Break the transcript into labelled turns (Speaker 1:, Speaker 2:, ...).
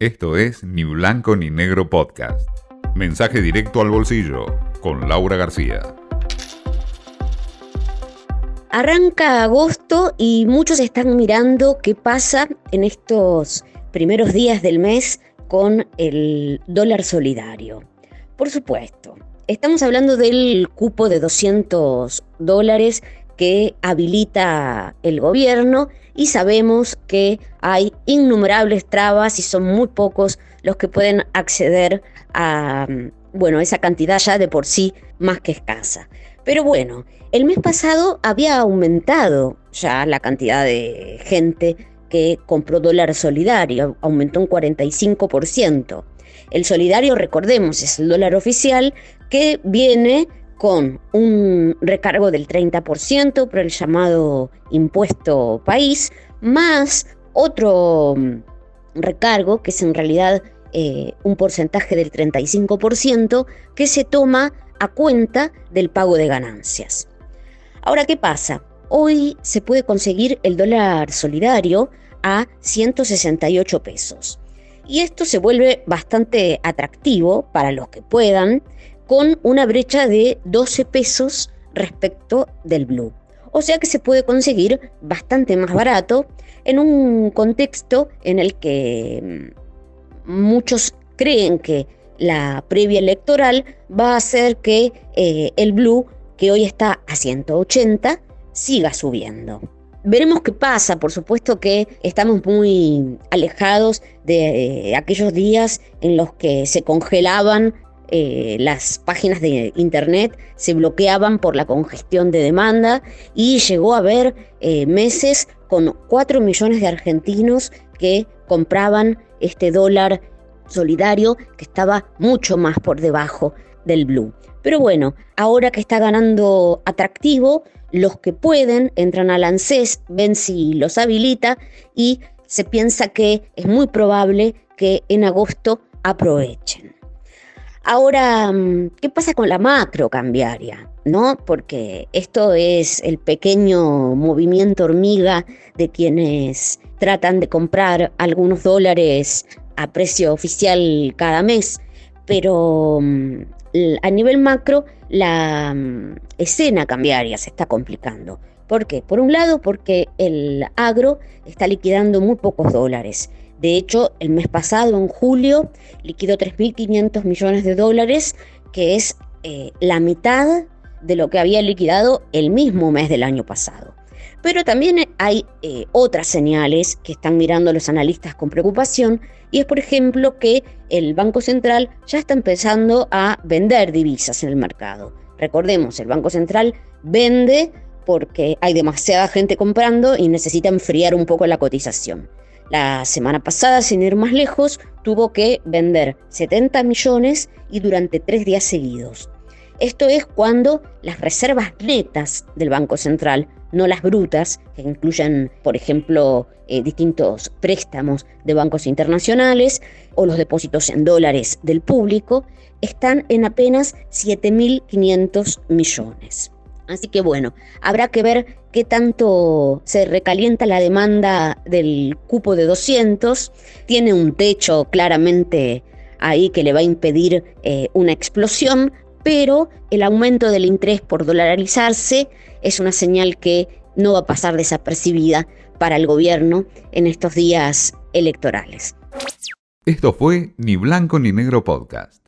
Speaker 1: Esto es Ni Blanco ni Negro Podcast. Mensaje directo al bolsillo con Laura García.
Speaker 2: Arranca agosto y muchos están mirando qué pasa en estos primeros días del mes con el dólar solidario. Por supuesto, estamos hablando del cupo de 200 dólares que habilita el gobierno y sabemos que hay innumerables trabas y son muy pocos los que pueden acceder a bueno, esa cantidad ya de por sí más que escasa. Pero bueno, el mes pasado había aumentado ya la cantidad de gente que compró dólar solidario, aumentó un 45%. El solidario, recordemos, es el dólar oficial que viene con un recargo del 30% por el llamado impuesto país, más otro mm, recargo, que es en realidad eh, un porcentaje del 35%, que se toma a cuenta del pago de ganancias. Ahora, ¿qué pasa? Hoy se puede conseguir el dólar solidario a 168 pesos. Y esto se vuelve bastante atractivo para los que puedan, con una brecha de 12 pesos respecto del blue. O sea que se puede conseguir bastante más barato en un contexto en el que mm, muchos creen que la previa electoral va a hacer que eh, el blue, que hoy está a 180, siga subiendo. Veremos qué pasa, por supuesto que estamos muy alejados de eh, aquellos días en los que se congelaban eh, las páginas de internet se bloqueaban por la congestión de demanda y llegó a haber eh, meses con 4 millones de argentinos que compraban este dólar solidario que estaba mucho más por debajo del blue. Pero bueno, ahora que está ganando atractivo, los que pueden entran al ANSES, ven si los habilita y se piensa que es muy probable que en agosto aprovechen. Ahora, mm, ¿qué pasa con la macro cambiaria? ¿No? Porque esto es el pequeño movimiento hormiga de quienes tratan de comprar algunos dólares a precio oficial cada mes, pero mm, a nivel macro la mm, escena cambiaria se está complicando. ¿Por qué? Por un lado, porque el agro está liquidando muy pocos dólares de hecho, el mes pasado, en julio, liquidó 3.500 millones de dólares, que es eh, la mitad de lo que había liquidado el mismo mes del año pasado. Pero también hay eh, otras señales que están mirando los analistas con preocupación y es por ejemplo que el Banco Central ya está empezando a vender divisas en el mercado. Recordemos, el Banco Central vende porque hay demasiada gente comprando y necesita enfriar un poco la cotización. La semana pasada, sin ir más lejos, tuvo que vender 70 millones y durante tres días seguidos. Esto es cuando las reservas netas del Banco Central, no las brutas, que incluyen, por ejemplo, eh, distintos préstamos de bancos internacionales o los depósitos en dólares del público, están en apenas 7.500 millones. Así que bueno, habrá que ver qué tanto se recalienta la demanda del cupo de 200. Tiene un techo claramente ahí que le va a impedir eh, una explosión, pero el aumento del interés por dolarizarse es una señal que no va a pasar desapercibida para el gobierno en estos días electorales.
Speaker 1: Esto fue Ni Blanco ni Negro Podcast.